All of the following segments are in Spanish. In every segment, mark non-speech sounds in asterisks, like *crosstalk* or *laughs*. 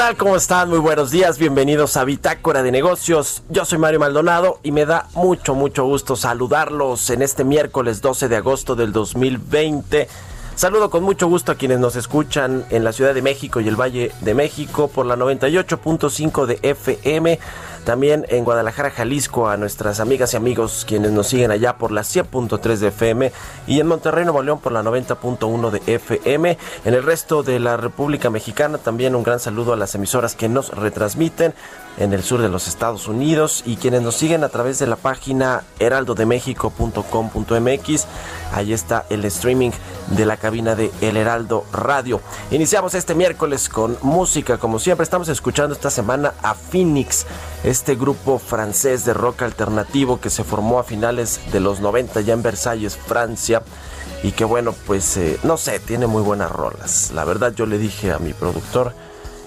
Tal? ¿Cómo están? Muy buenos días. Bienvenidos a Bitácora de Negocios. Yo soy Mario Maldonado y me da mucho, mucho gusto saludarlos en este miércoles 12 de agosto del 2020. Saludo con mucho gusto a quienes nos escuchan en la Ciudad de México y el Valle de México por la 98.5 de FM también en Guadalajara, Jalisco, a nuestras amigas y amigos quienes nos siguen allá por la 100.3 de FM y en Monterrey, Nuevo León por la 90.1 de FM. En el resto de la República Mexicana también un gran saludo a las emisoras que nos retransmiten en el sur de los Estados Unidos y quienes nos siguen a través de la página heraldodemexico.com.mx. Ahí está el streaming de la cabina de El Heraldo Radio. Iniciamos este miércoles con música, como siempre estamos escuchando esta semana a Phoenix, este grupo francés de rock alternativo que se formó a finales de los 90 ya en Versalles, Francia. Y que bueno, pues eh, no sé, tiene muy buenas rolas. La verdad yo le dije a mi productor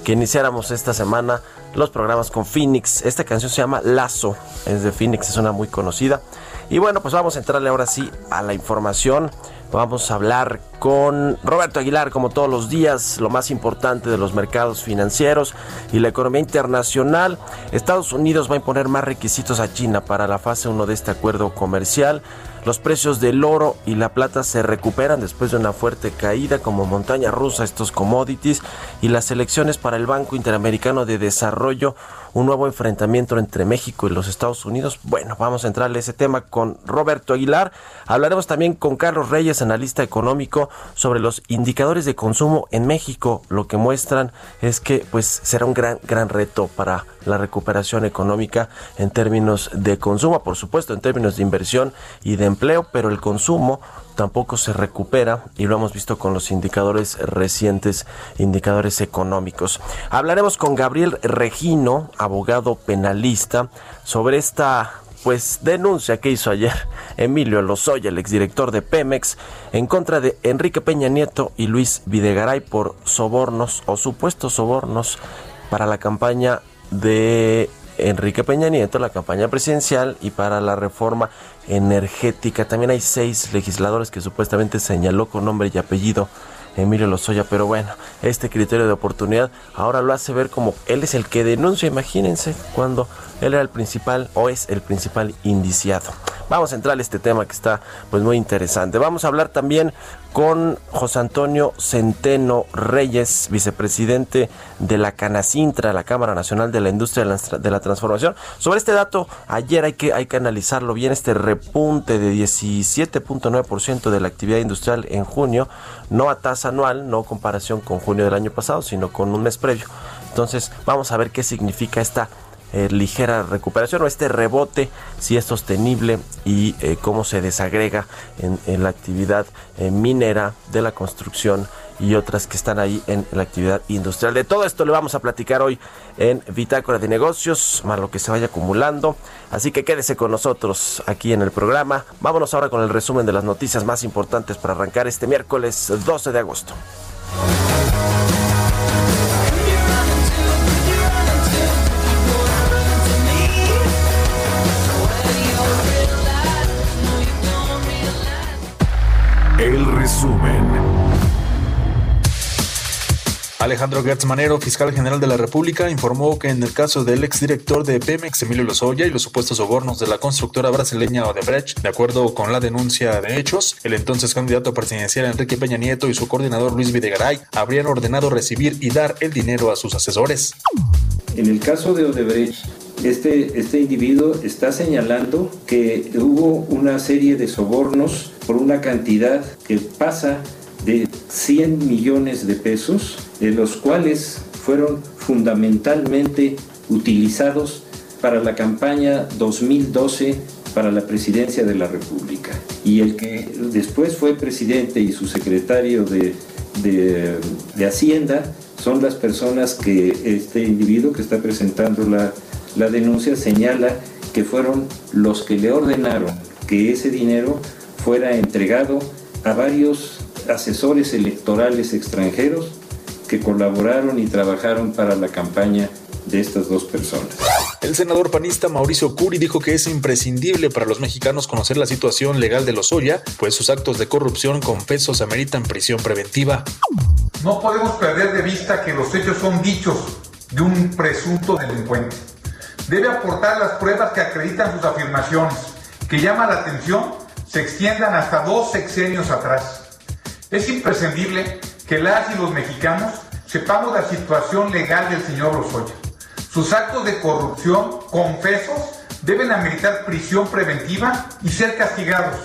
que iniciáramos esta semana los programas con Phoenix. Esta canción se llama Lazo, es de Phoenix, es una muy conocida. Y bueno, pues vamos a entrarle ahora sí a la información. Vamos a hablar con Roberto Aguilar, como todos los días, lo más importante de los mercados financieros y la economía internacional. Estados Unidos va a imponer más requisitos a China para la fase 1 de este acuerdo comercial. Los precios del oro y la plata se recuperan después de una fuerte caída como montaña rusa estos commodities y las elecciones para el Banco Interamericano de Desarrollo, un nuevo enfrentamiento entre México y los Estados Unidos. Bueno, vamos a entrarle a ese tema con Roberto Aguilar. Hablaremos también con Carlos Reyes, analista económico, sobre los indicadores de consumo en México. Lo que muestran es que pues será un gran gran reto para la recuperación económica en términos de consumo, por supuesto, en términos de inversión y de empleo, pero el consumo tampoco se recupera y lo hemos visto con los indicadores recientes, indicadores económicos. Hablaremos con Gabriel Regino, abogado penalista, sobre esta pues denuncia que hizo ayer Emilio Lozoya, el exdirector de Pemex, en contra de Enrique Peña Nieto y Luis Videgaray por sobornos o supuestos sobornos para la campaña de Enrique Peña Nieto, la campaña presidencial y para la reforma energética. También hay seis legisladores que supuestamente señaló con nombre y apellido Emilio Lozoya, pero bueno, este criterio de oportunidad ahora lo hace ver como él es el que denuncia, imagínense, cuando él era el principal o es el principal indiciado. Vamos a entrar a este tema que está pues muy interesante. Vamos a hablar también con José Antonio Centeno Reyes, vicepresidente de la Canacintra, la Cámara Nacional de la Industria de la Transformación. Sobre este dato, ayer hay que, hay que analizarlo bien, este repunte de 17.9% de la actividad industrial en junio, no a tasa anual, no comparación con junio del año pasado, sino con un mes previo. Entonces, vamos a ver qué significa esta eh, ligera recuperación o este rebote, si es sostenible y eh, cómo se desagrega en, la actividad eh, minera de la construcción y otras que están ahí en la actividad industrial. De todo esto le vamos a platicar hoy en Bitácora de Negocios, más lo que se vaya acumulando. Así que quédese con nosotros aquí en el programa. Vámonos ahora con el resumen de las noticias más importantes para arrancar este miércoles 12 de agosto. Alejandro Gertz Manero, fiscal general de la República, informó que en el caso del exdirector de Pemex, Emilio Lozoya, y los supuestos sobornos de la constructora brasileña Odebrecht, de acuerdo con la denuncia de hechos, el entonces candidato presidencial Enrique Peña Nieto y su coordinador Luis Videgaray habrían ordenado recibir y dar el dinero a sus asesores. En el caso de Odebrecht, este, este individuo está señalando que hubo una serie de sobornos por una cantidad que pasa de 100 millones de pesos, de los cuales fueron fundamentalmente utilizados para la campaña 2012 para la presidencia de la República. Y el que después fue presidente y su secretario de, de, Hacienda son las personas que este individuo que está presentando la, la denuncia señala que fueron los que le ordenaron que ese dinero fuera entregado a varios asesores electorales extranjeros que colaboraron y trabajaron para la campaña de estas dos personas. El senador panista Mauricio Curi dijo que es imprescindible para los mexicanos conocer la situación legal de Lozoya, pues sus actos de corrupción confesos ameritan prisión preventiva. No podemos perder de vista que los hechos son dichos de un presunto delincuente. Debe aportar las pruebas que acreditan sus afirmaciones, que llama la atención se extiendan hasta dos sexenios atrás. Es imprescindible que las y los mexicanos sepamos la situación legal del señor Lozoya. Sus actos de corrupción confesos deben ameritar prisión preventiva y ser castigados.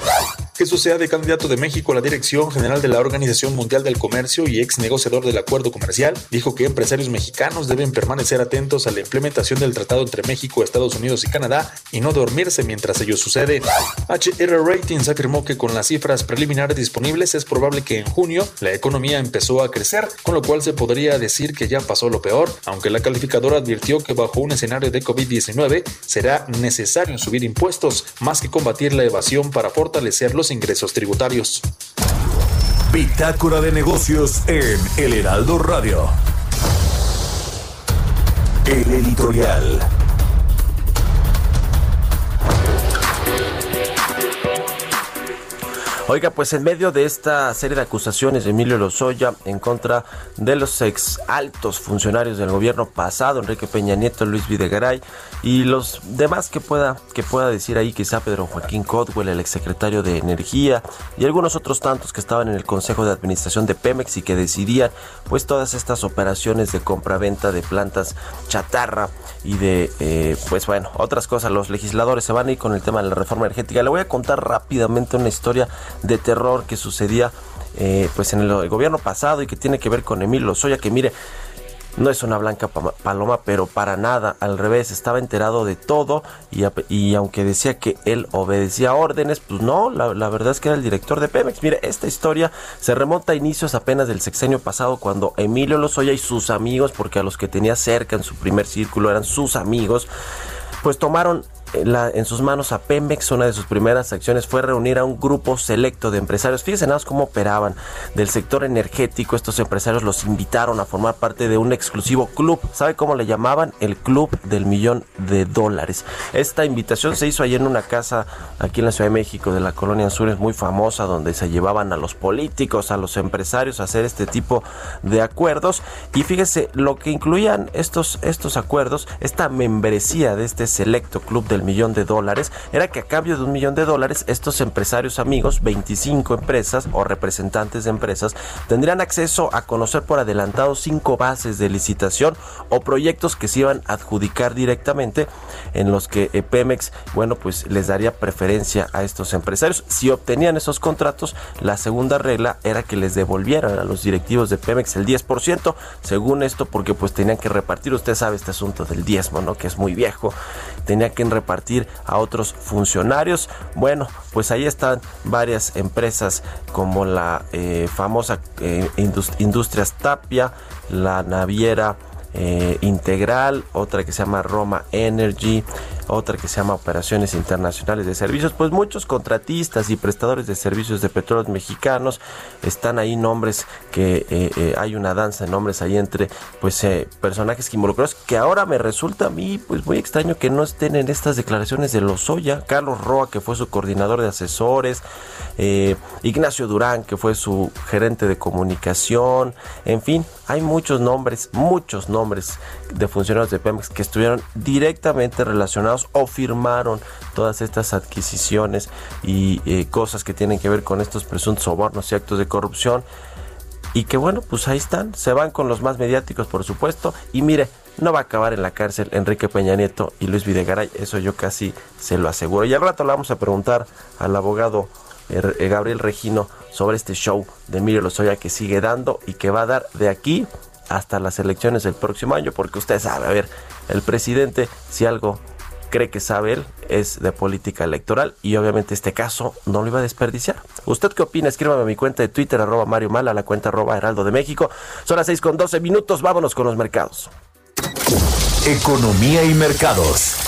Jesús Sea, de candidato de México a la dirección general de la Organización Mundial del Comercio y ex negociador del acuerdo comercial, dijo que empresarios mexicanos deben permanecer atentos a la implementación del tratado entre México, Estados Unidos y Canadá y no dormirse mientras ello sucede. HR Ratings afirmó que con las cifras preliminares disponibles es probable que en junio la economía empezó a crecer, con lo cual se podría decir que ya pasó lo peor, aunque la calificadora advirtió que bajo un escenario de COVID-19 será necesario subir impuestos más que combatir la evasión para fortalecer los ingresos tributarios. Bitácora de negocios en El Heraldo Radio. El editorial. Oiga, pues en medio de esta serie de acusaciones de Emilio Lozoya en contra de los ex altos funcionarios del gobierno pasado, Enrique Peña Nieto, Luis Videgaray y los demás que pueda que pueda decir ahí, quizá Pedro Joaquín Codwell, el exsecretario de Energía y algunos otros tantos que estaban en el Consejo de Administración de Pemex y que decidían pues todas estas operaciones de compra-venta de plantas chatarra y de eh, pues bueno, otras cosas. Los legisladores se van a ir con el tema de la reforma energética. Le voy a contar rápidamente una historia de terror que sucedía eh, pues en el, gobierno pasado y que tiene que ver con Emilio Lozoya, que mire, no es una blanca paloma, pero para nada, al revés, estaba enterado de todo y, aunque decía que él obedecía órdenes, pues no, la, la, verdad es que era el director de Pemex. Mire, esta historia se remonta a inicios apenas del sexenio pasado cuando Emilio Lozoya y sus amigos, porque a los que tenía cerca en su primer círculo eran sus amigos, pues tomaron en sus manos a Pemex. Una de sus primeras acciones fue reunir a un grupo selecto de empresarios. Fíjense nada más cómo operaban del sector energético. Estos empresarios los invitaron a formar parte de un exclusivo club. ¿Sabe cómo le llamaban? El Club del Millón de Dólares. Esta invitación se hizo ayer en una casa aquí en la Ciudad de México de la Colonia Anzures muy famosa donde se llevaban a los políticos, a los empresarios a hacer este tipo de acuerdos. Y fíjese lo que incluían estos, estos acuerdos, esta membresía de este selecto club de millón de dólares era que a cambio de un millón de dólares estos empresarios amigos, 25 empresas o representantes de empresas, tendrían acceso a conocer por adelantado cinco bases de licitación o proyectos que se iban a adjudicar directamente en los que eh, Pemex, bueno, pues les daría preferencia a estos empresarios. Si obtenían esos contratos, la segunda regla era que les devolvieran a los directivos de Pemex el 10%, según esto, porque pues tenían que repartir, usted sabe este asunto del diezmo, ¿no? Que es muy viejo, tenía que repartir a otros funcionarios. Bueno, pues ahí están varias empresas como la eh, famosa eh, Industrias Tapia, la naviera eh, Integral, otra que se llama Roma Energy, otra que se llama Operaciones Internacionales de Servicios. Pues muchos contratistas y prestadores de servicios de petróleos mexicanos están ahí nombres que eh, eh, hay una danza de nombres ahí entre pues personajes que involucrados que ahora me resulta a mí pues muy extraño que no estén en estas declaraciones de Lozoya, Carlos Roa que fue su coordinador de asesores, Ignacio Durán que fue su gerente de comunicación, en fin, hay muchos nombres, muchos nombres de funcionarios de Pemex que estuvieron directamente relacionados o firmaron todas estas adquisiciones y eh, cosas que tienen que ver con estos presuntos sobornos y actos de corrupción. Y que bueno, pues ahí están, se van con los más mediáticos, por supuesto. Y mire, no va a acabar en la cárcel Enrique Peña Nieto y Luis Videgaray, eso yo casi se lo aseguro. Y al rato le vamos a preguntar al abogado eh, Gabriel Regino sobre este show de Emilio Lozoya que sigue dando y que va a dar de aquí hasta las elecciones del próximo año, porque usted sabe, a ver, el presidente, si algo cree que sabe él, es de política electoral y obviamente este caso no lo iba a desperdiciar. ¿Usted qué opina? Escríbame a mi cuenta de Twitter, arroba Mario Mala, a la cuenta arroba Heraldo de México. Son las 6 con 12 minutos, vámonos con los mercados. Economía y mercados.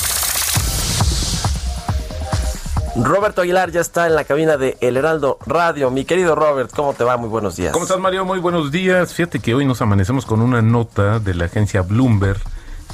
Roberto Aguilar ya está en la cabina de El Heraldo Radio. Mi querido Robert, ¿cómo te va? Muy buenos días. ¿Cómo estás, Mario? Muy buenos días. Fíjate que hoy nos amanecemos con una nota de la agencia Bloomberg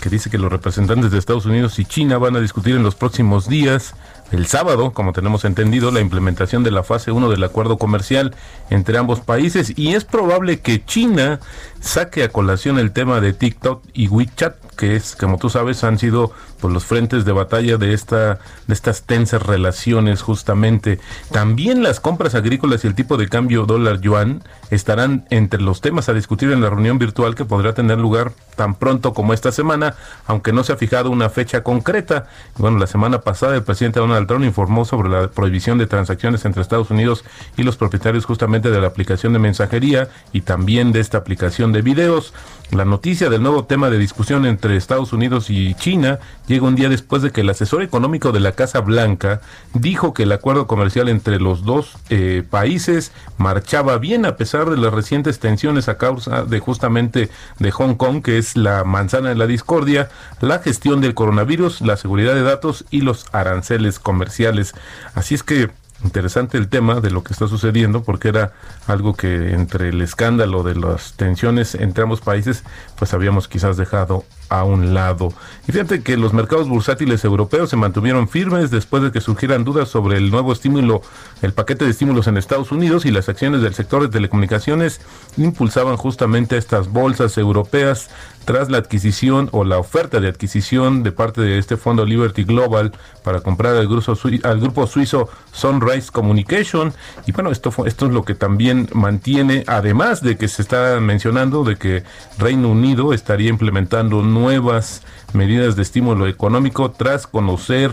que dice que los representantes de Estados Unidos y China van a discutir en los próximos días, el sábado, como tenemos entendido, la implementación de la fase 1 del acuerdo comercial entre ambos países y es probable que China saque a colación el tema de TikTok y WeChat, que es, como tú sabes, han sido pues, los frentes de batalla de, esta, de estas tensas relaciones justamente. También las compras agrícolas y el tipo de cambio dólar-yuan estarán entre los temas a discutir en la reunión virtual que podrá tener lugar tan pronto como esta semana, aunque no se ha fijado una fecha concreta. Bueno, la semana pasada el presidente Donald Trump informó sobre la prohibición de transacciones entre Estados Unidos y los propietarios justamente de la aplicación de mensajería y también de esta aplicación de videos. La noticia del nuevo tema de discusión entre Estados Unidos y China llega un día después de que el asesor económico de la Casa Blanca dijo que el acuerdo comercial entre los dos eh, países marchaba bien a pesar de las recientes tensiones a causa de justamente de Hong Kong, que es la manzana de la discordia, la gestión del coronavirus, la seguridad de datos y los aranceles comerciales. Así es que interesante el tema de lo que está sucediendo porque era algo que entre el escándalo de las tensiones entre ambos países pues habíamos quizás dejado a un lado. Y fíjate que los mercados bursátiles europeos se mantuvieron firmes después de que surgieran dudas sobre el nuevo estímulo, el paquete de estímulos en Estados Unidos y las acciones del sector de telecomunicaciones impulsaban justamente estas bolsas europeas tras la adquisición o la oferta de adquisición de parte de este fondo Liberty Global para comprar al grupo, al grupo suizo Sunrise Communication. Y bueno, esto, esto es lo que también mantiene, además de que se está mencionando de que Reino Unido estaría implementando nuevas medidas de estímulo económico tras conocer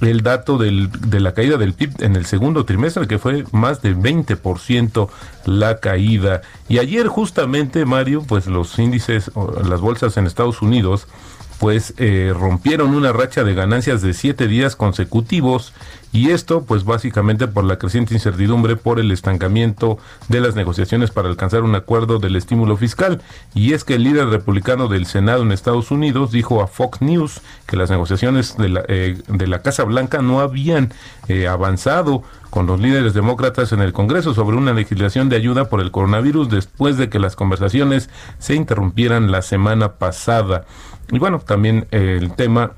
el dato del, de la caída del PIB en el segundo trimestre, que fue más de 20% la caída. Y ayer justamente, Mario, pues los índices, las bolsas en Estados Unidos, pues eh, rompieron una racha de ganancias de siete días consecutivos y esto pues básicamente por la creciente incertidumbre por el estancamiento de las negociaciones para alcanzar un acuerdo del estímulo fiscal y es que el líder republicano del Senado en Estados Unidos dijo a Fox News que las negociaciones de la, eh, de la Casa Blanca no habían eh, avanzado con los líderes demócratas en el Congreso sobre una legislación de ayuda por el coronavirus después de que las conversaciones se interrumpieran la semana pasada. Y bueno, también el tema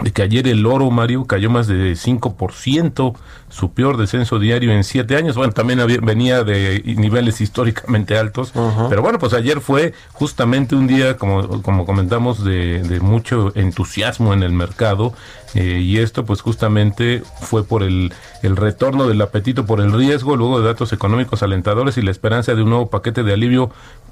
de que ayer el oro, Mario, cayó más de 5%, su peor descenso diario en siete años. Bueno, también venía de niveles históricamente altos, pero bueno, pues ayer fue justamente un día, como, como comentamos, de, de mucho entusiasmo en el mercado. Eh, y esto pues justamente fue por el, el retorno del apetito por el riesgo, luego de datos económicos alentadores y la esperanza de un nuevo paquete de alivio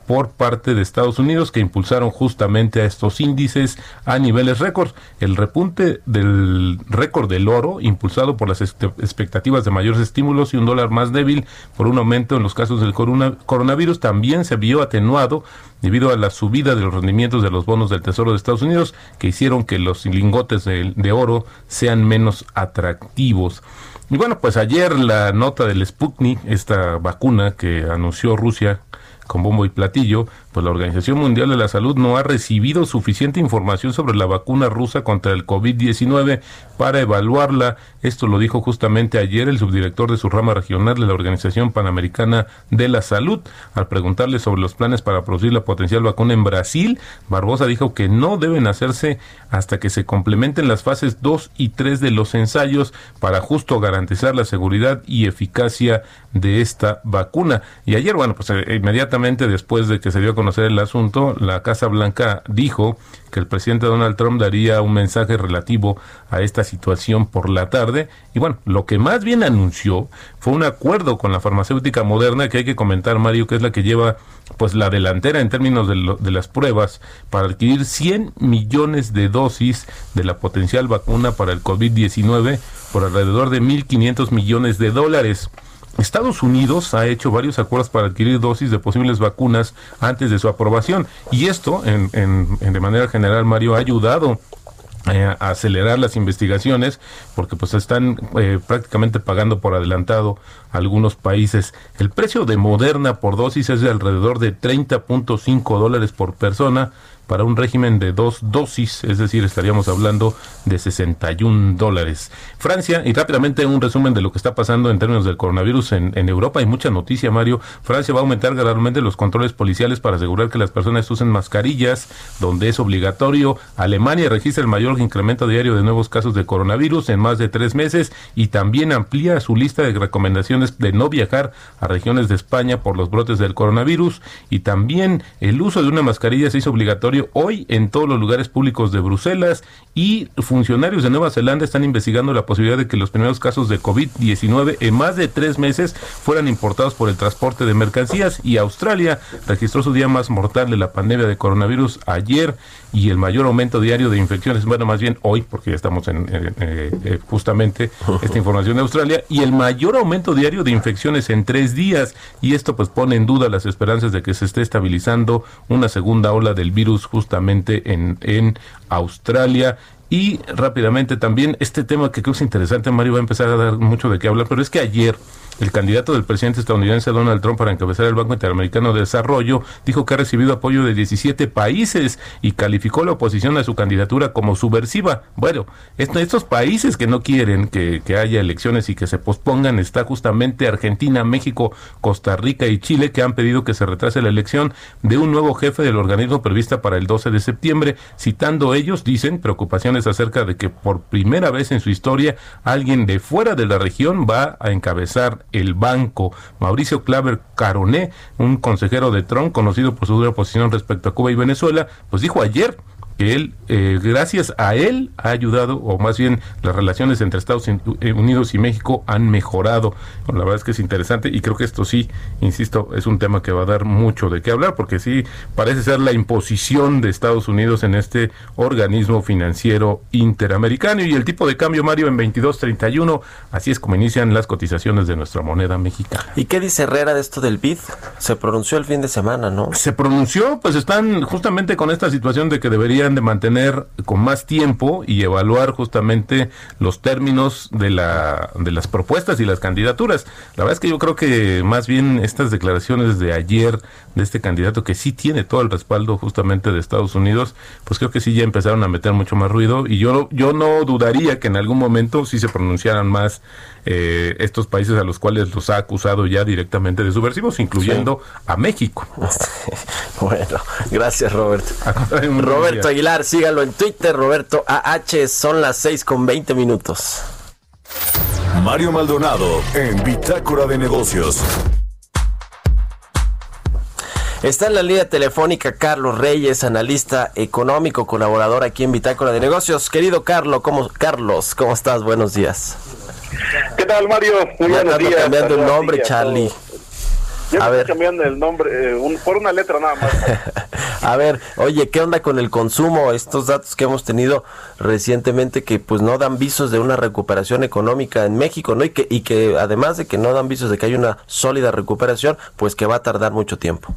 por parte de Estados Unidos que impulsaron justamente a estos índices a niveles récord. El repunte del récord del oro, impulsado por las expectativas de mayores estímulos y un dólar más débil por un aumento en los casos del coronavirus, también se vio atenuado debido a la subida de los rendimientos de los bonos del Tesoro de Estados Unidos que hicieron que los lingotes de, de oro sean menos atractivos. Y bueno, pues ayer la nota del Sputnik, esta vacuna que anunció Rusia con bombo y platillo, pues la Organización Mundial de la Salud no ha recibido suficiente información sobre la vacuna rusa contra el COVID-19 para evaluarla. Esto lo dijo justamente ayer el subdirector de su rama regional de la Organización Panamericana de la Salud. Al preguntarle sobre los planes para producir la potencial vacuna en Brasil, Barbosa dijo que no deben hacerse hasta que se complementen las fases 2 y 3 de los ensayos para justo garantizar la seguridad y eficacia de esta vacuna. Y ayer, bueno, pues eh, inmediatamente después de que se dio a conocer el asunto, la Casa Blanca dijo que el presidente Donald Trump daría un mensaje relativo a esta situación por la tarde. Y bueno, lo que más bien anunció fue un acuerdo con la farmacéutica moderna que hay que comentar, Mario, que es la que lleva pues la delantera en términos de, de las pruebas para adquirir 100 millones de dosis de la potencial vacuna para el COVID-19 por alrededor de 1.500 millones de dólares. Estados Unidos ha hecho varios acuerdos para adquirir dosis de posibles vacunas antes de su aprobación y esto, en, de manera general, Mario, ha ayudado eh, a acelerar las investigaciones porque pues están eh, prácticamente pagando por adelantado algunos países. El precio de Moderna por dosis es de alrededor de 30.5 dólares por persona para un régimen de dos dosis, es decir, estaríamos hablando de 61 dólares. Francia, y rápidamente un resumen de lo que está pasando en términos del coronavirus en, Europa, hay mucha noticia, Mario. Francia va a aumentar gradualmente los controles policiales para asegurar que las personas usen mascarillas, donde es obligatorio. Alemania registra el mayor incremento diario de nuevos casos de coronavirus en más de tres meses y también amplía su lista de recomendaciones de no viajar a regiones de España por los brotes del coronavirus y también el uso de una mascarilla se hizo obligatorio hoy en todos los lugares públicos de Bruselas y funcionarios de Nueva Zelanda están investigando la posibilidad de que los primeros casos de COVID-19 en más de tres meses fueran importados por el transporte de mercancías. Y Australia registró su día más mortal de la pandemia de coronavirus ayer y el mayor aumento diario de infecciones, bueno, más bien hoy, porque ya estamos en eh, eh, justamente *laughs* esta información de Australia, y el mayor aumento diario de infecciones en tres días, y esto pues pone en duda las esperanzas de que se esté estabilizando una segunda ola del virus justamente en, en Australia. Y rápidamente también este tema que creo que es interesante, Mario va a empezar a dar mucho de qué hablar, pero es que ayer el candidato del presidente estadounidense Donald Trump para encabezar el Banco Interamericano de Desarrollo dijo que ha recibido apoyo de 17 países y calificó la oposición a su candidatura como subversiva. Bueno, estos países que no quieren que, haya elecciones y que se pospongan está justamente Argentina, México, Costa Rica y Chile que han pedido que se retrase la elección de un nuevo jefe del organismo prevista para el 12 de septiembre, citando ellos, dicen, preocupaciones acerca de que por primera vez en su historia alguien de fuera de la región va a encabezar el banco. Mauricio Claver Caroné, un consejero de Trump, conocido por su dura posición respecto a Cuba y Venezuela, pues dijo ayer que él, eh, gracias a él, ha ayudado, o más bien las relaciones entre Estados eh, Unidos y México han mejorado. la verdad es que es interesante y creo que esto sí, insisto, es un tema que va a dar mucho de qué hablar, porque sí parece ser la imposición de Estados Unidos en este organismo financiero interamericano y el tipo de cambio, Mario, en 22.31, así es como inician las cotizaciones de nuestra moneda mexicana. ¿Y qué dice Herrera de esto del BID? Se pronunció el fin de semana, ¿no? Se pronunció, pues están justamente con esta situación de que debería de mantener con más tiempo y evaluar justamente los términos de, la, de las propuestas y las candidaturas. La verdad es que yo creo que más bien estas declaraciones de ayer de este candidato que sí tiene todo el respaldo justamente de Estados Unidos, pues creo que sí ya empezaron a meter mucho más ruido y yo, yo no dudaría que en algún momento sí se pronunciaran más eh, estos países a los cuales los ha acusado ya directamente de subversivos, incluyendo a México. *laughs* bueno, gracias *laughs* Roberto. Roberto Aguilar, sígalo en Twitter, Roberto AH, son las 6 con 20 minutos. Mario Maldonado en Bitácora de Negocios. Está en la línea telefónica Carlos Reyes, analista económico, colaborador aquí en Bitácora de Negocios. Querido Carlos, ¿cómo, Carlos, ¿cómo estás? Buenos días. ¿Qué tal, Mario? Muy buenos días. cambiando el nombre, Charlie. Yo a ver. cambiando el nombre eh, por una letra nada más. *laughs* a ver, oye, ¿qué onda con el consumo? Estos datos que hemos tenido recientemente que pues no dan visos de una recuperación económica en México, ¿no? Y que, y que además de que no dan visos de que hay una sólida recuperación, pues que va a tardar mucho tiempo.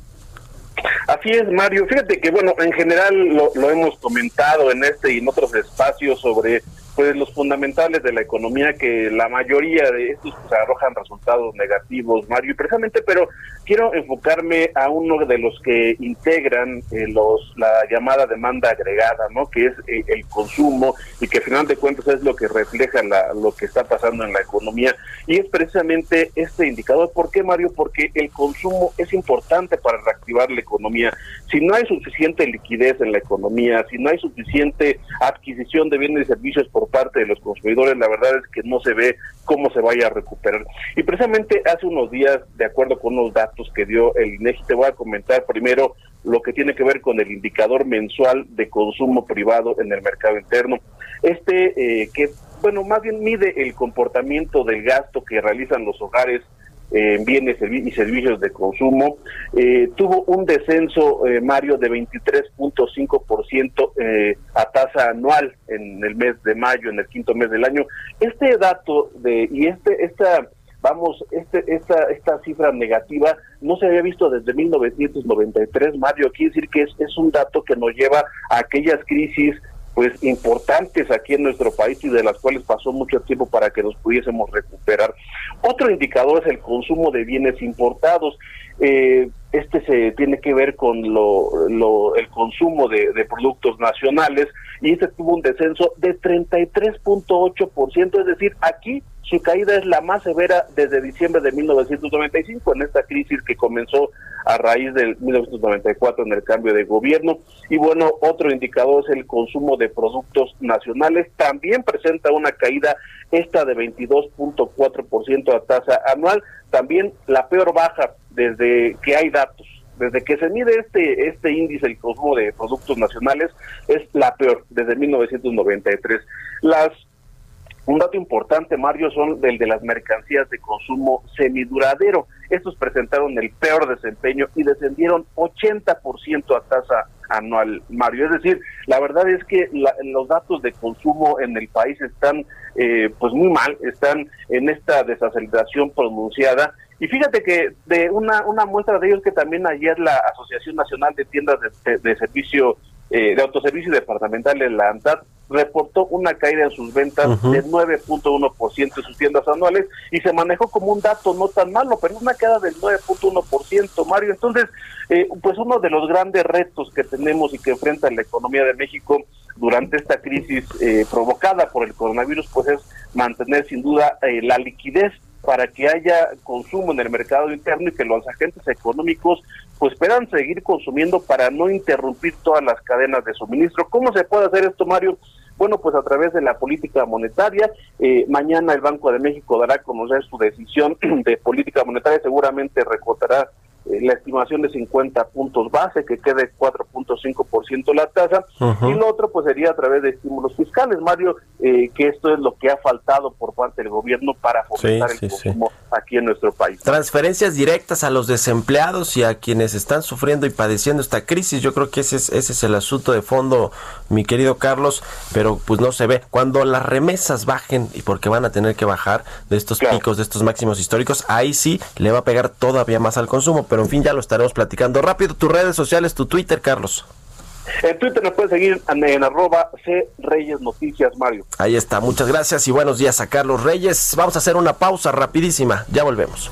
Así es, Mario. Fíjate que, bueno, en general lo, hemos comentado en este y en otros espacios sobre pues los fundamentales de la economía que la mayoría de estos pues, arrojan resultados negativos, Mario, y precisamente, pero quiero enfocarme a uno de los que integran eh, los la llamada demanda agregada, ¿no? Que es eh, el consumo y que al final de cuentas es lo que refleja la, lo que está pasando en la economía y es precisamente este indicador. ¿Por qué, Mario? Porque el consumo es importante para reactivar la economía. Si no hay suficiente liquidez en la economía, si no hay suficiente adquisición de bienes y servicios por parte de los consumidores, la verdad es que no se ve cómo se vaya a recuperar. Y precisamente hace unos días, de acuerdo con unos datos que dio el INEGI, te voy a comentar primero lo que tiene que ver con el indicador mensual de consumo privado en el mercado interno. Este, eh, que, bueno, más bien mide el comportamiento del gasto que realizan los hogares en bienes y servicios de consumo. Eh, tuvo un descenso, eh, Mario, de 23.5% eh, a tasa anual en el mes de mayo, en el quinto mes del año. Este dato de y este esta vamos, este, esta, esta cifra negativa no se había visto desde 1993, Mario. Quiere decir que es, es un dato que nos lleva a aquellas crisis pues importantes aquí en nuestro país y de las cuales pasó mucho tiempo para que nos pudiésemos recuperar. Otro indicador es el consumo de bienes importados. Eh, este se tiene que ver con lo, el consumo de, de, productos nacionales y este tuvo un descenso de 33.8%, es decir, aquí su caída es la más severa desde diciembre de 1995, en esta crisis que comenzó a raíz del 1994 en el cambio de gobierno. Y bueno, otro indicador es el consumo de productos nacionales. También presenta una caída esta de 22.4% a tasa anual. También la peor baja desde que hay datos desde que se mide este este índice el consumo de productos nacionales es la peor desde 1993. Las un dato importante, Mario, son del de las mercancías de consumo semiduradero. Estos presentaron el peor desempeño y descendieron 80% a tasa anual, Mario. Es decir, la verdad es que los datos de consumo en el país están eh, pues muy mal, están en esta desaceleración pronunciada. Y fíjate que de una, una muestra de ellos que también ayer la Asociación Nacional de Tiendas de, Servicio, eh, de Autoservicio Departamental, la ANTAD, reportó una caída en sus ventas de 9.1% en sus tiendas anuales y se manejó como un dato no tan malo, pero una queda del 9.1%, Mario. Entonces, eh, pues uno de los grandes retos que tenemos y que enfrenta la economía de México durante esta crisis eh, provocada por el coronavirus, pues es mantener sin duda eh, la liquidez para que haya consumo en el mercado interno y que los agentes económicos pues puedan seguir consumiendo para no interrumpir todas las cadenas de suministro. ¿Cómo se puede hacer esto, Mario? Bueno, pues a través de la política monetaria, eh, mañana el Banco de México dará a conocer su decisión *clears throat* de política monetaria, seguramente recortará la estimación de 50 puntos base, que quede 4.5% la tasa, y lo otro pues sería a través de estímulos fiscales, Mario, eh, que esto es lo que ha faltado por parte del gobierno para fomentar el consumo aquí en nuestro país. Transferencias directas a los desempleados y a quienes están sufriendo y padeciendo esta crisis, yo creo que ese es, ese es el asunto de fondo, mi querido Carlos, pero pues no se ve. Cuando las remesas bajen, y porque van a tener que bajar de estos picos, de estos máximos históricos, ahí sí le va a pegar todavía más al consumo pero en fin, ya lo estaremos platicando rápido. Tus redes sociales, tu Twitter, Carlos. En Twitter nos pueden seguir en, arroba C Reyes Noticias Mario. Ahí está, muchas gracias y buenos días a Carlos Reyes. Vamos a hacer una pausa rapidísima, ya volvemos.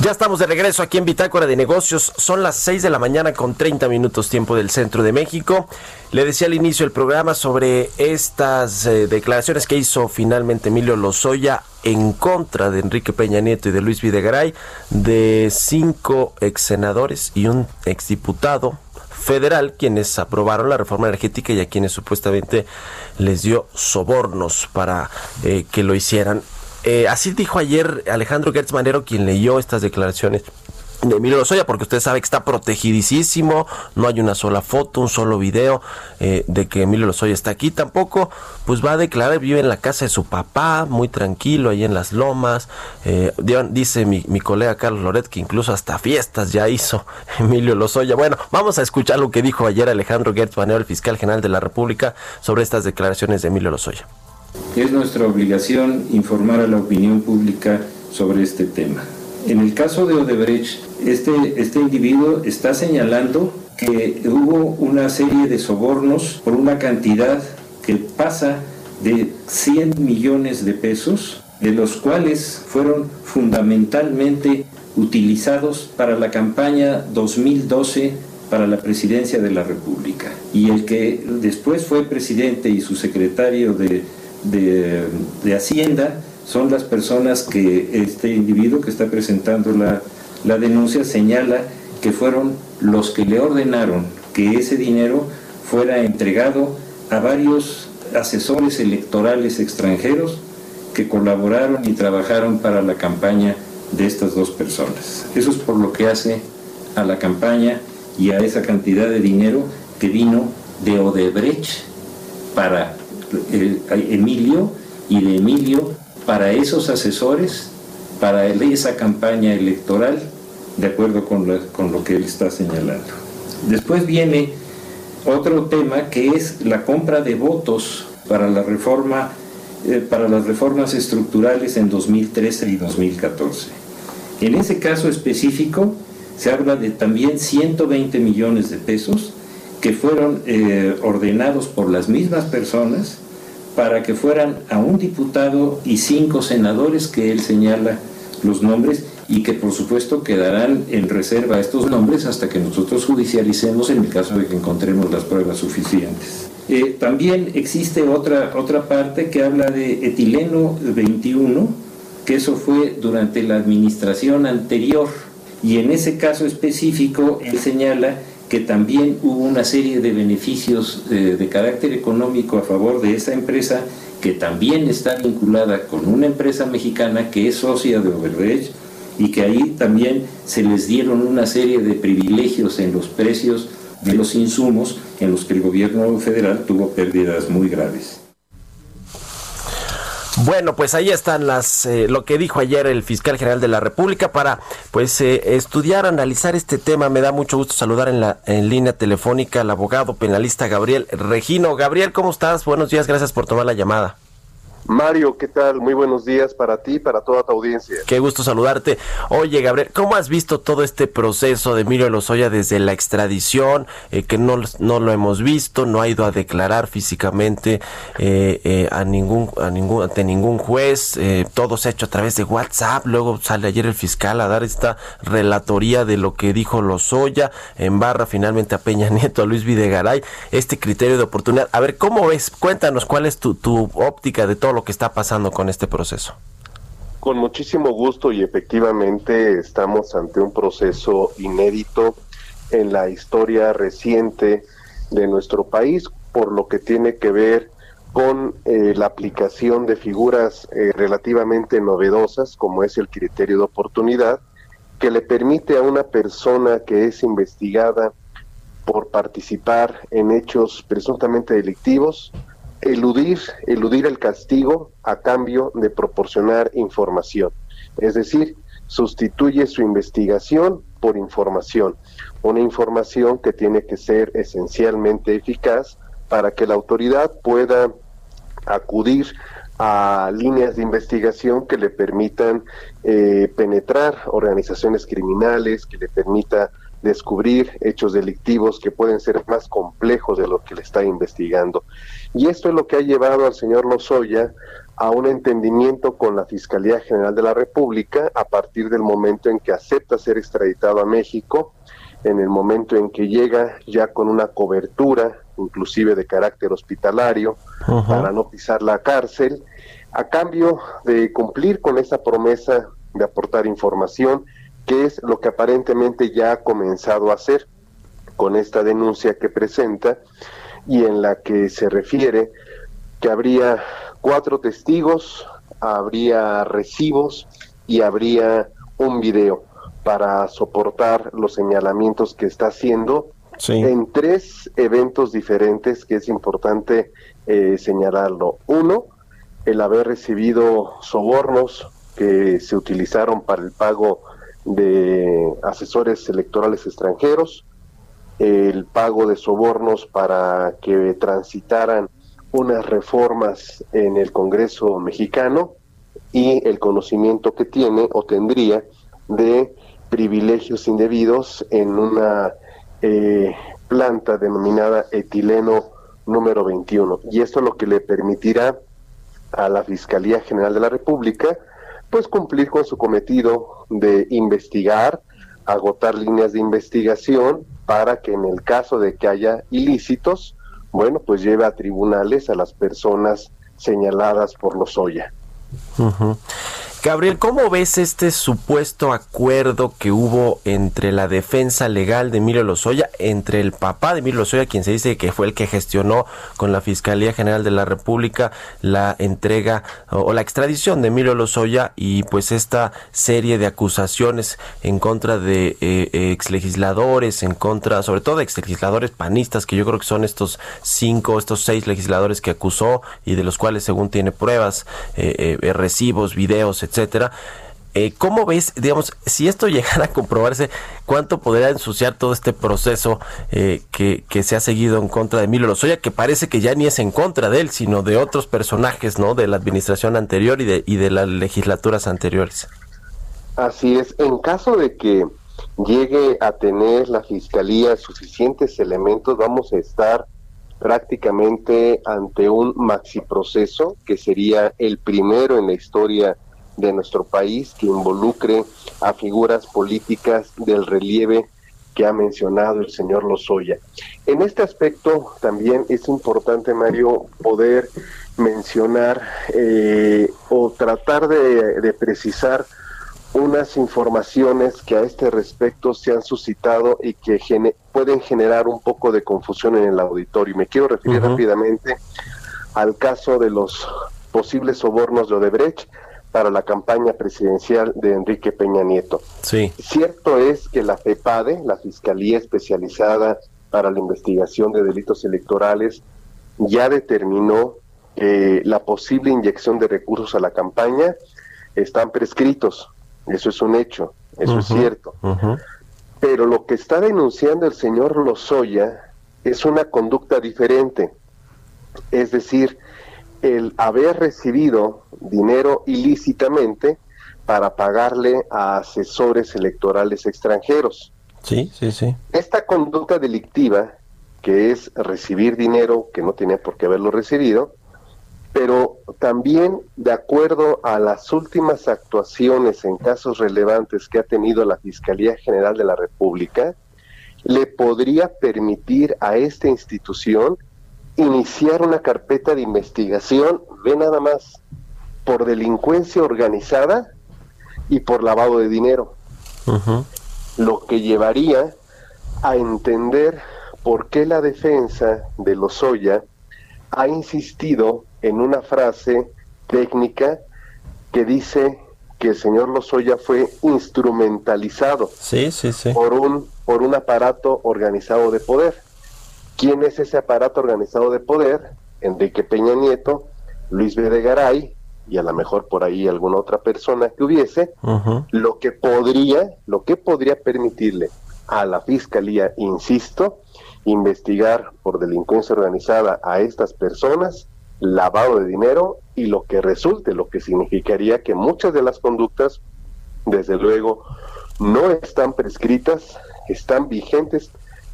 Ya estamos de regreso aquí en Bitácora de Negocios. Son las 6 de la mañana con 30 minutos tiempo del centro de México. Le decía al inicio del programa sobre estas eh, declaraciones que hizo finalmente Emilio Lozoya en contra de Enrique Peña Nieto y de Luis Videgaray, de cinco ex senadores y un exdiputado federal quienes aprobaron la reforma energética y a quienes supuestamente les dio sobornos para eh, que lo hicieran eh, así dijo ayer Alejandro Gertz Manero, quien leyó estas declaraciones de Emilio Lozoya, porque usted sabe que está protegidísimo, no hay una sola foto, un solo video eh, de que Emilio Lozoya está aquí, tampoco, pues va a declarar, vive en la casa de su papá, muy tranquilo, ahí en las lomas, eh, dice mi, mi, colega Carlos Loret que incluso hasta fiestas ya hizo *laughs* Emilio Lozoya. Bueno, vamos a escuchar lo que dijo ayer Alejandro Gertz Manero, el fiscal general de la República, sobre estas declaraciones de Emilio Lozoya. Es nuestra obligación informar a la opinión pública sobre este tema. En el caso de Odebrecht, este, este individuo está señalando que hubo una serie de sobornos por una cantidad que pasa de 100 millones de pesos, de los cuales fueron fundamentalmente utilizados para la campaña 2012 para la presidencia de la República. Y el que después fue presidente y su secretario de, de, de Hacienda son las personas que este individuo que está presentando la, la denuncia señala que fueron los que le ordenaron que ese dinero fuera entregado a varios asesores electorales extranjeros que colaboraron y trabajaron para la campaña de estas dos personas. Eso es por lo que hace a la campaña y a esa cantidad de dinero que vino de Odebrecht para Emilio y de Emilio para esos asesores, para esa campaña electoral, de acuerdo con lo, con lo que él está señalando. Después viene otro tema que es la compra de votos para la reforma eh, para las reformas estructurales en 2013 y 2014. En ese caso específico se habla de también 120 millones de pesos que fueron eh, ordenados por las mismas personas para que fueran a un diputado y cinco senadores que él señala los nombres y que por supuesto quedarán en reserva estos nombres hasta que nosotros judicialicemos en el caso de que encontremos las pruebas suficientes. Eh, también existe otra, otra parte que habla de etileno 21, que eso fue durante la administración anterior y en ese caso específico él señala que también hubo una serie de beneficios eh, de carácter económico a favor de esa empresa que también está vinculada con una empresa mexicana que es socia de Overreach y que ahí también se les dieron una serie de privilegios en los precios de los insumos en los que el gobierno federal tuvo pérdidas muy graves. Bueno, pues ahí están las eh, lo que dijo ayer el fiscal general de la República para pues eh, estudiar, analizar este tema. Me da mucho gusto saludar en la en línea telefónica al abogado penalista Gabriel Regino. Gabriel, ¿cómo estás? Buenos días, gracias por tomar la llamada. Mario, ¿qué tal? Muy buenos días para ti y para toda tu audiencia. Qué gusto saludarte. Oye, Gabriel, ¿cómo has visto todo este proceso de Emilio Lozoya desde la extradición, eh, que no, no lo hemos visto, no ha ido a declarar físicamente eh, eh, a ningún, a ningún, ante ningún juez, todo se ha hecho a través de WhatsApp, luego sale ayer el fiscal a dar esta relatoría de lo que dijo Lozoya, en barra finalmente a Peña *laughs* Nieto, a Luis Videgaray, este criterio de oportunidad. A ver, ¿cómo ves? Cuéntanos cuál es tu, tu óptica de todo lo que está pasando con este proceso. Con muchísimo gusto y efectivamente estamos ante un proceso inédito en la historia reciente de nuestro país por lo que tiene que ver con eh, la aplicación de figuras eh, relativamente novedosas como es el criterio de oportunidad que le permite a una persona que es investigada por participar en hechos presuntamente delictivos eludir, eludir el castigo a cambio de proporcionar información. Es decir, sustituye su investigación por información, una información que tiene que ser esencialmente eficaz para que la autoridad pueda acudir a líneas de investigación que le permitan eh, penetrar organizaciones criminales, que le permita descubrir hechos delictivos que pueden ser más complejos de lo que le está investigando. Y esto es lo que ha llevado al señor Lozoya a un entendimiento con la Fiscalía General de la República a partir del momento en que acepta ser extraditado a México, en el momento en que llega ya con una cobertura, inclusive de carácter hospitalario, para no pisar la cárcel, a cambio de cumplir con esa promesa de aportar información que es lo que aparentemente ya ha comenzado a hacer con esta denuncia que presenta y en la que se refiere que habría cuatro testigos habría recibos y habría un video para soportar los señalamientos que está haciendo en tres eventos diferentes que es importante eh, señalarlo. Uno, el haber recibido sobornos que se utilizaron para el pago de asesores electorales extranjeros, el pago de sobornos para que transitaran unas reformas en el Congreso mexicano y el conocimiento que tiene o tendría de privilegios indebidos en una eh, planta denominada etileno número 21. Y esto es lo que le permitirá a la Fiscalía General de la República pues cumplir con su cometido de investigar, agotar líneas de investigación para que en el caso de que haya ilícitos, bueno, pues lleve a tribunales a las personas señaladas por los Oya. Gabriel, ¿cómo ves este supuesto acuerdo que hubo entre la defensa legal de Emilio Lozoya, entre el papá de Emilio Lozoya, quien se dice que fue el que gestionó con la Fiscalía General de la República la entrega o, la extradición de Emilio Lozoya y pues esta serie de acusaciones en contra de eh, ex legisladores, en contra sobre todo de ex legisladores panistas, que yo creo que son estos cinco, estos seis legisladores que acusó y de los cuales según tiene pruebas, eh, eh, recibos, videos, etcétera. Eh, ¿Cómo ves, digamos, si esto *laughs* llegara a comprobarse, cuánto podría ensuciar todo este proceso eh, que, se ha seguido en contra de Emilio Lozoya, que parece que ya ni es en contra de él, sino de otros personajes, ¿no? De la administración anterior y de, y de las legislaturas anteriores. Así es. En caso de que llegue a tener la fiscalía suficientes elementos, vamos a estar prácticamente ante un maxi proceso que sería el primero en la historia de nuestro país que involucre a figuras políticas del relieve que ha mencionado el señor Lozoya. En este aspecto también es importante, Mario, poder mencionar eh, o tratar de precisar unas informaciones que a este respecto se han suscitado y que pueden generar un poco de confusión en el auditorio. Me quiero referir rápidamente al caso de los posibles sobornos de Odebrecht para la campaña presidencial de Enrique Peña Nieto. Sí. Cierto es que la FEPADE, la Fiscalía Especializada para la Investigación de Delitos Electorales, ya determinó que la posible inyección de recursos a la campaña están prescritos eso es un hecho, eso es cierto. Pero lo que está denunciando el señor Lozoya es una conducta diferente. Es decir, el haber recibido dinero ilícitamente para pagarle a asesores electorales extranjeros. Sí, sí, sí. Esta conducta delictiva, que es recibir dinero que no tiene por qué haberlo recibido, pero también de acuerdo a las últimas actuaciones en casos relevantes que ha tenido la Fiscalía General de la República, le podría permitir a esta institución iniciar una carpeta de investigación, ve nada más, por delincuencia organizada y por lavado de dinero. Lo que llevaría a entender por qué la defensa de Lozoya ha insistido en una frase técnica que dice que el señor Lozoya fue instrumentalizado sí, sí, sí. por un por un aparato organizado de poder. ¿Quién es ese aparato organizado de poder? Enrique Peña Nieto, Luis Videgaray y a lo mejor por ahí alguna otra persona que hubiese, lo que podría, lo que podría permitirle a la fiscalía, insisto, investigar por delincuencia organizada a estas personas lavado de dinero y lo que resulte, lo que significaría que muchas de las conductas, desde luego, no están prescritas, están vigentes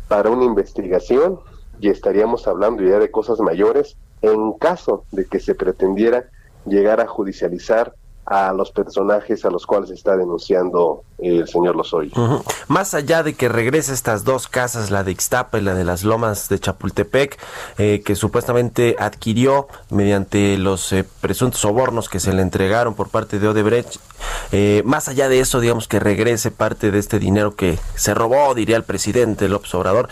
para una investigación y estaríamos hablando ya de cosas mayores en caso de que se pretendiera llegar a judicializar a los personajes a los cuales está denunciando el señor Lozoya. Más allá de que regrese estas dos casas, la de Ixtapa y la de las Lomas de Chapultepec, eh, que supuestamente adquirió mediante los eh, presuntos sobornos que se le entregaron por parte de Odebrecht, eh, más allá de eso, digamos que regrese parte de este dinero que se robó, diría el presidente López Obrador,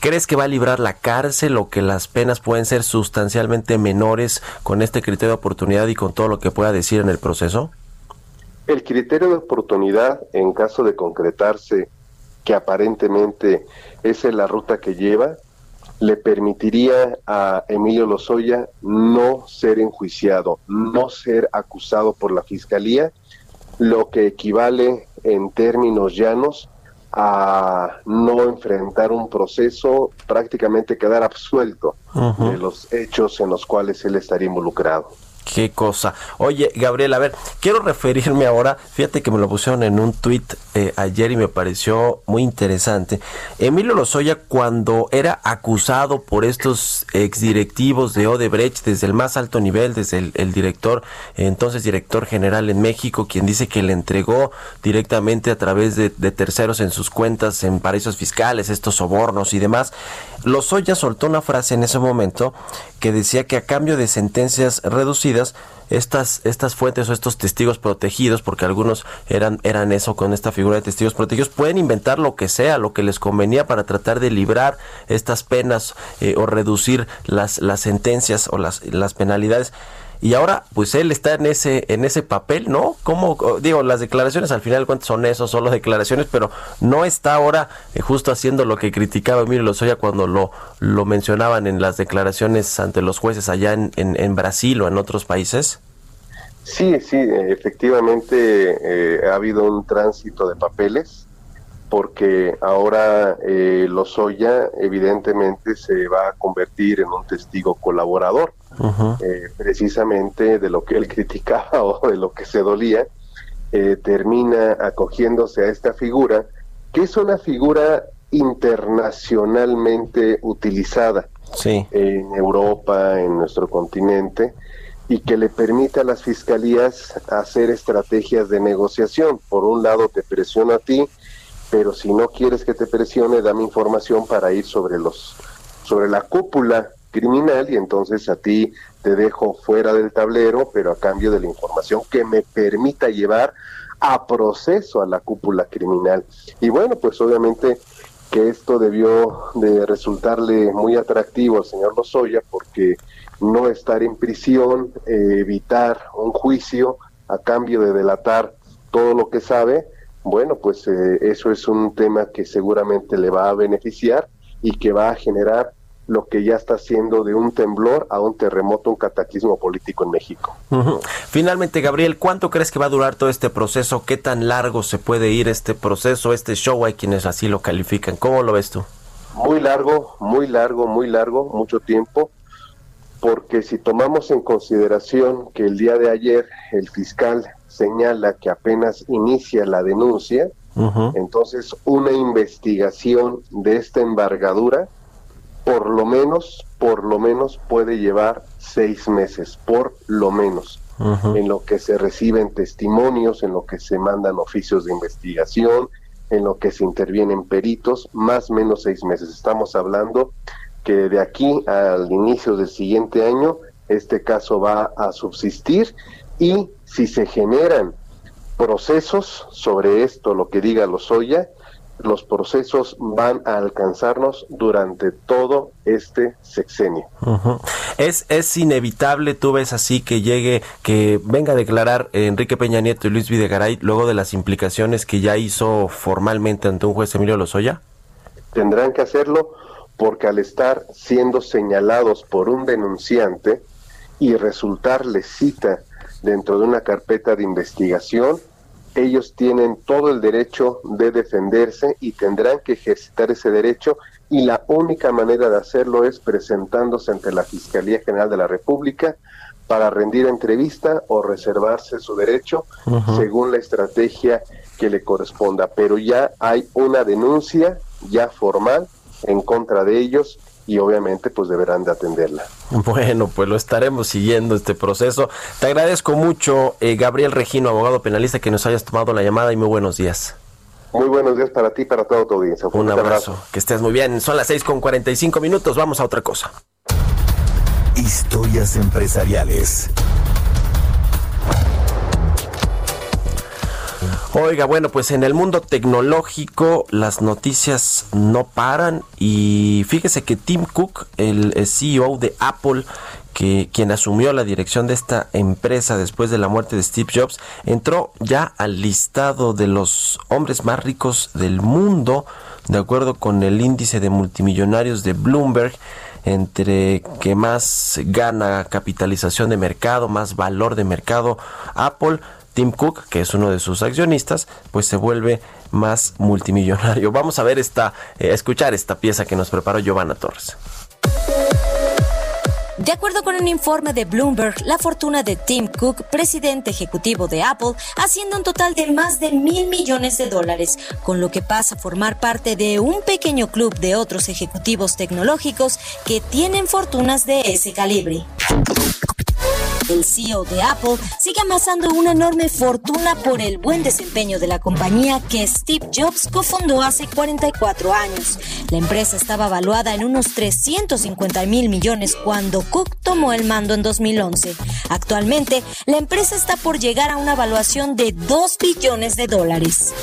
¿Crees que va a librar la cárcel o que las penas pueden ser sustancialmente menores con este criterio de oportunidad y con todo lo que pueda decir en el proceso? El criterio de oportunidad, en caso de concretarse que aparentemente esa es la ruta que lleva, le permitiría a Emilio Lozoya no ser enjuiciado, no ser acusado por la fiscalía, lo que equivale en términos llanos a no enfrentar un proceso, prácticamente quedar absuelto de los hechos en los cuales él estaría involucrado. Qué cosa. Oye, Gabriel, a ver, quiero referirme ahora, fíjate que me lo pusieron en un tuit eh, ayer y me pareció muy interesante. Emilio Lozoya, cuando era acusado por estos exdirectivos de Odebrecht desde el más alto nivel, desde el, director, entonces director general en México, quien dice que le entregó directamente a través de, terceros en sus cuentas en paraísos fiscales, estos sobornos y demás, Lozoya soltó una frase en ese momento que decía que a cambio de sentencias reducidas, estas, estas fuentes o estos testigos protegidos, porque algunos eran, eran eso con esta figura de testigos protegidos, pueden inventar lo que sea, lo que les convenía para tratar de librar estas penas eh, o reducir las, las sentencias o las, las penalidades y ahora pues él está en ese en ese papel, ¿no? Como digo, las declaraciones al final cuántas son eso, solo declaraciones, pero no está ahora eh, justo haciendo lo que criticaba Emilio Lozoya cuando lo lo mencionaban en las declaraciones ante los jueces allá en, en, Brasil o en otros países. Sí, sí, efectivamente eh, ha habido un tránsito de papeles porque ahora eh, Lozoya evidentemente se va a convertir en un testigo colaborador, eh, precisamente de lo que él *laughs* criticaba o de lo que se dolía, eh, termina acogiéndose a esta figura, que es una figura internacionalmente utilizada en Europa, en nuestro continente, y que le permite a las fiscalías hacer estrategias de negociación. Por un lado, te presiona a ti, pero si no quieres que te presione, dame información para ir sobre los sobre la cúpula criminal y entonces a ti te dejo fuera del tablero, pero a cambio de la información que me permita llevar a proceso a la cúpula criminal. Y bueno, pues obviamente que esto debió de resultarle muy atractivo al señor Lozoya porque no estar en prisión, eh, evitar un juicio a cambio de delatar todo lo que sabe, bueno, pues eh, eso es un tema que seguramente le va a beneficiar y que va a generar lo que ya está haciendo de un temblor a un terremoto, un cataclismo político en México. Finalmente, Gabriel, ¿cuánto crees que va a durar todo este proceso? ¿Qué tan largo se puede ir este proceso, este show? Hay quienes así lo califican. ¿Cómo lo ves tú? Muy largo, muy largo, muy largo, mucho tiempo, porque si tomamos en consideración que el día de ayer el fiscal señala que apenas inicia la denuncia, entonces una investigación de esta embargadura, por lo menos, por lo menos puede llevar seis meses, por lo menos, en lo que se reciben testimonios, en lo que se mandan oficios de investigación, en lo que se intervienen peritos, más o menos seis meses. Estamos hablando que de aquí al inicio del siguiente año este caso va a subsistir y si se generan procesos sobre esto, lo que diga Lozoya, los procesos van a alcanzarnos durante todo este sexenio. es, es inevitable, tú ves así, que llegue, que venga a declarar Enrique Peña Nieto y Luis Videgaray luego de las implicaciones que ya hizo formalmente ante un juez Emilio Lozoya? Tendrán que hacerlo porque al estar siendo señalados por un denunciante y resultarle cita dentro de una carpeta de investigación, ellos tienen todo el derecho de defenderse y tendrán que ejercitar ese derecho y la única manera de hacerlo es presentándose ante la Fiscalía General de la República para rendir entrevista o reservarse su derecho según la estrategia que le corresponda. Pero ya hay una denuncia ya formal en contra de ellos y obviamente pues deberán de atenderla. Bueno, pues lo estaremos siguiendo este proceso. Te agradezco mucho, eh, Gabriel Regino, abogado penalista, que nos hayas tomado la llamada y muy buenos días. Muy buenos días para ti y para toda tu audiencia. Un, abrazo. Que estés muy bien. Son las 6 con 45 minutos. Vamos a otra cosa. Historias empresariales. Oiga, bueno, pues en el mundo tecnológico las noticias no paran y fíjese que Tim Cook, el, CEO de Apple, que quien asumió la dirección de esta empresa después de la muerte de Steve Jobs, entró ya al listado de los hombres más ricos del mundo, de acuerdo con el índice de multimillonarios de Bloomberg entre que más gana capitalización de mercado, más valor de mercado Apple, Tim Cook, que es uno de sus accionistas, pues se vuelve más multimillonario. *laughs* Vamos a ver esta, eh, escuchar esta pieza que nos preparó Giovanna Torres. De acuerdo con un informe de Bloomberg, la fortuna de Tim Cook, presidente ejecutivo de Apple, asciende a un total de más de mil millones de dólares, con lo que pasa a formar parte de un pequeño club de otros ejecutivos tecnológicos que tienen fortunas de ese calibre. El CEO de Apple sigue amasando una enorme fortuna por el buen desempeño de la compañía que Steve Jobs cofundó hace 44 años. La empresa estaba valuada en unos 350 mil millones cuando Cook tomó el mando en 2011. Actualmente, la empresa está por llegar a una valuación de 2 billones de dólares.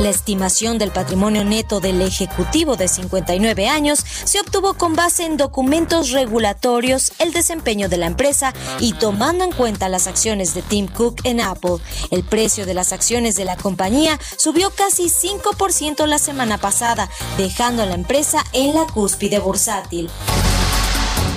La estimación del patrimonio neto del ejecutivo de 59 años se obtuvo con base en documentos regulatorios, el desempeño de la empresa y tomando en cuenta las acciones de Tim Cook en Apple. El precio de las acciones de la compañía subió casi 5% la semana pasada, dejando a la empresa en la cúspide bursátil.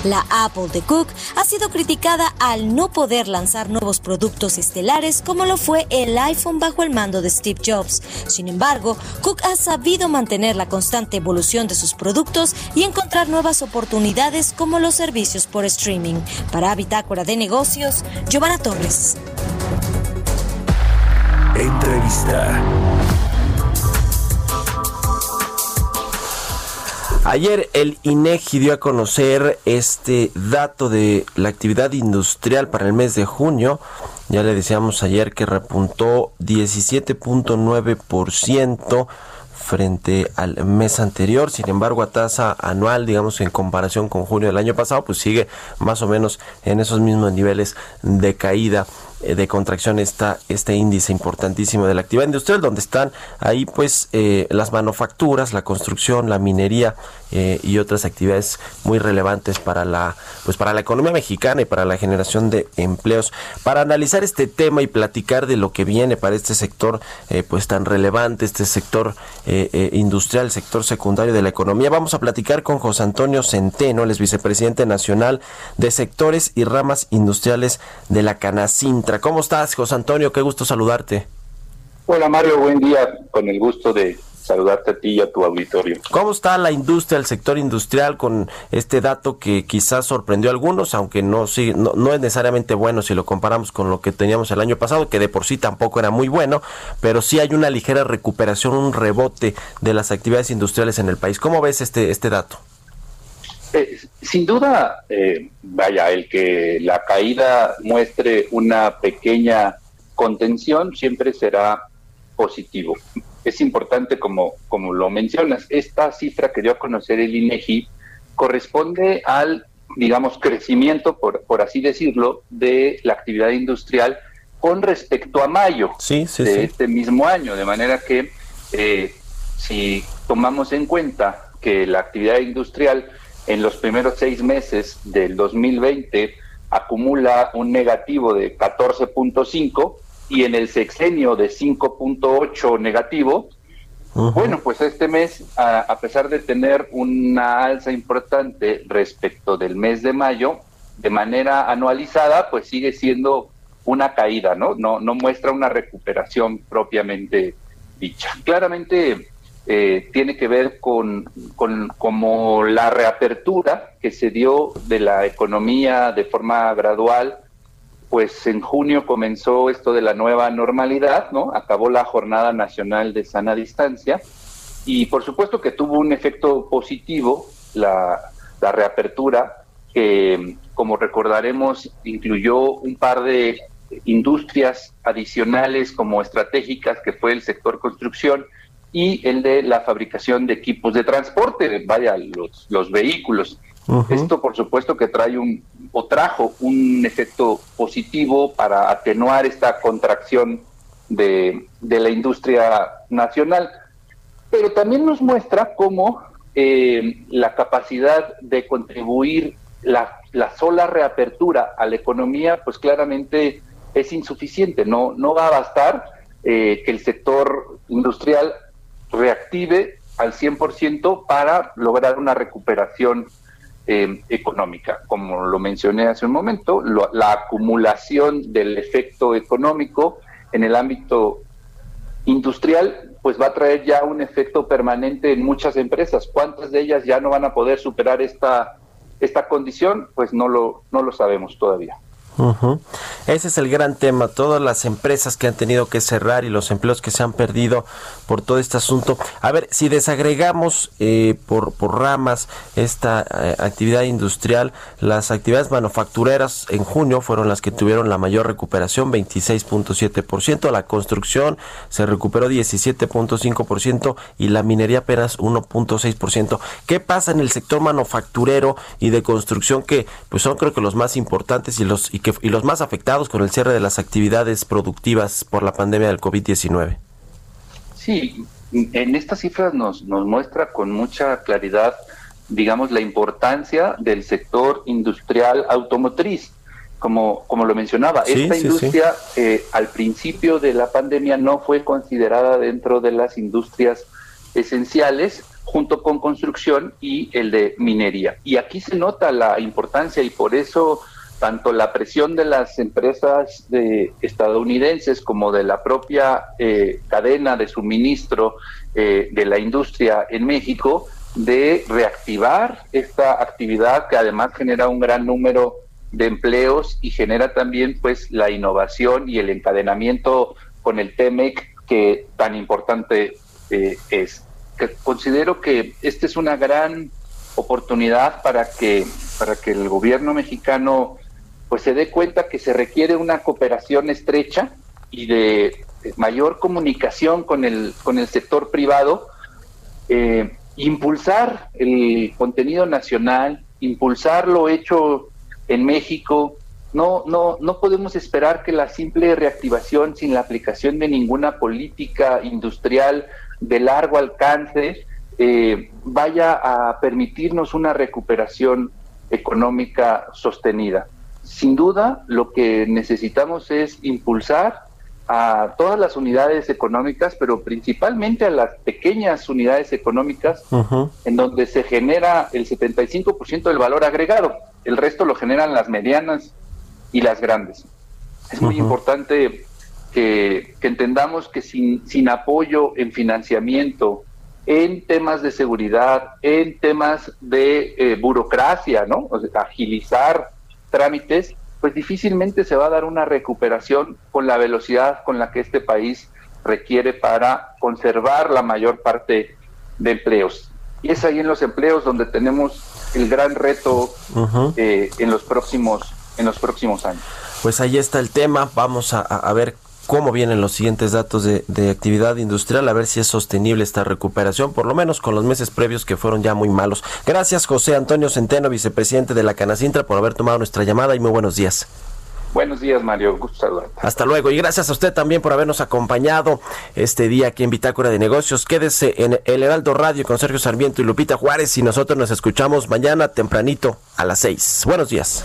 La Apple de Cook ha sido criticada al no poder lanzar nuevos productos estelares como lo fue el iPhone bajo el mando de Steve Jobs. Sin embargo, Cook ha sabido mantener la constante evolución de sus productos y encontrar nuevas oportunidades como los servicios por streaming. Para Bitácora de Negocios, Giovanna Torres. Entrevista. Ayer el INEGI dio a conocer este dato de la actividad industrial para el mes de junio. Ya le decíamos ayer que repuntó 17.9% frente al mes anterior. Sin embargo, a tasa anual, digamos, en comparación con junio del año pasado, pues sigue más o menos en esos mismos niveles de caída eh, de contracción está este índice importantísimo de la actividad industrial, donde están ahí pues eh, las manufacturas, la construcción, la minería eh, y otras actividades muy relevantes para la pues para la economía mexicana y para la generación de empleos. Para analizar este tema y platicar de lo que viene para este sector pues tan relevante, este sector industrial, sector secundario de la economía, vamos a platicar con José Antonio Centeno, el es vicepresidente nacional de sectores y ramas industriales de la Canacintra. ¿Cómo estás, José Antonio? Qué gusto saludarte. Hola, Mario. Buen día. Con el gusto de saludarte a ti y a tu auditorio. ¿Cómo está la industria, el sector industrial con este dato que quizás sorprendió a algunos, aunque no, sí, no, es necesariamente bueno si lo comparamos con lo que teníamos el año pasado, que de por sí tampoco era muy bueno, pero sí hay una ligera recuperación, un rebote de las actividades industriales en el país. ¿Cómo ves este, este dato? Eh, sin duda, eh, vaya, el que la caída muestre una pequeña contención siempre será positivo. Es importante, como, como lo mencionas, esta cifra que dio a conocer el INEGI corresponde al, digamos, crecimiento, por, por así decirlo, de la actividad industrial con respecto a mayo de este mismo año, de manera que eh, si tomamos en cuenta que la actividad industrial en los primeros seis meses del 2020 acumula un negativo de 14.5 y en el sexenio de 5.8 negativo, bueno, pues este mes, a, pesar de tener una alza importante respecto del mes de mayo, de manera anualizada, pues sigue siendo una caída, ¿no? No, no muestra una recuperación propiamente dicha. Claramente eh, tiene que ver con, con como la reapertura que se dio de la economía de forma gradual, pues en junio comenzó esto de la nueva normalidad, ¿no? Acabó la Jornada Nacional de Sana Distancia y por supuesto que tuvo un efecto positivo la, reapertura que, como recordaremos, incluyó un par de industrias adicionales como estratégicas, que fue el sector construcción, y el de la fabricación de equipos de transporte, vaya, los vehículos. Esto, por supuesto, que trae un, o trajo un efecto positivo para atenuar esta contracción de, la industria nacional. Pero también nos muestra cómo eh, la capacidad de contribuir la, la, sola reapertura a la economía, pues claramente es insuficiente. No, no va a bastar eh, que el sector industrial reactive al 100% para lograr una recuperación eh, económica. Como lo mencioné hace un momento, la acumulación del efecto económico en el ámbito industrial pues va a traer ya un efecto permanente en muchas empresas. ¿Cuántas de ellas ya no van a poder superar esta, esta condición? Pues no lo, no lo sabemos todavía. Ese es el gran tema, todas las empresas que han tenido que cerrar y los empleos que se han perdido por todo este asunto. A ver, si desagregamos eh, por, por ramas esta eh, actividad industrial, las actividades manufactureras en junio fueron las que tuvieron la mayor recuperación, 26.7%, la construcción se recuperó 17.5% y la minería apenas 1.6%. ¿Qué pasa en el sector manufacturero y de construcción que pues son creo que los más importantes y los y los más afectados con el cierre de las actividades productivas por la pandemia del COVID-19. Sí, en estas cifras nos, nos muestra con mucha claridad, digamos, la importancia del sector industrial automotriz. Como, como lo mencionaba, esta industria eh, al principio de la pandemia no fue considerada dentro de las industrias esenciales, junto con construcción y el de minería. Y aquí se nota la importancia y por eso tanto la presión de las empresas de estadounidenses como de la propia eh, cadena de suministro eh, de la industria en México de reactivar esta actividad que además genera un gran número de empleos y genera también pues la innovación y el encadenamiento con el TEMEC que tan importante eh, es. considero que esta es una gran oportunidad para que para que el gobierno mexicano pues se dé cuenta que se requiere una cooperación estrecha y de mayor comunicación con el, con el sector privado, eh, impulsar el contenido nacional, impulsar lo hecho en México. No, no, no podemos esperar que la simple reactivación sin la aplicación de ninguna política industrial de largo alcance eh, vaya a permitirnos una recuperación económica sostenida sin duda lo que necesitamos es impulsar a todas las unidades económicas, pero principalmente a las pequeñas unidades económicas, en donde se genera el 75% del valor agregado. El resto lo generan las medianas y las grandes. Es muy importante que, entendamos que sin, sin apoyo en financiamiento, en temas de seguridad, en temas de eh, burocracia, ¿no? O sea, agilizar trámites, pues difícilmente se va a dar una recuperación con la velocidad con la que este país requiere para conservar la mayor parte de empleos. Y es ahí en los empleos donde tenemos el gran reto eh, en los próximos en los próximos años. Pues ahí está el tema. Vamos a, a ver cómo vienen los siguientes datos de, actividad industrial, a ver si es sostenible esta recuperación, por lo menos con los meses previos que fueron ya muy malos. Gracias José Antonio Centeno, vicepresidente de la Canacintra, por haber tomado nuestra llamada y muy buenos días. Buenos días, Mario. Gusto saludarte. Hasta luego. Y gracias a usted también por habernos acompañado este día aquí en Bitácora de Negocios. Quédese en El Heraldo Radio con Sergio Sarmiento y Lupita Juárez y nosotros nos escuchamos mañana tempranito a las seis. Buenos días.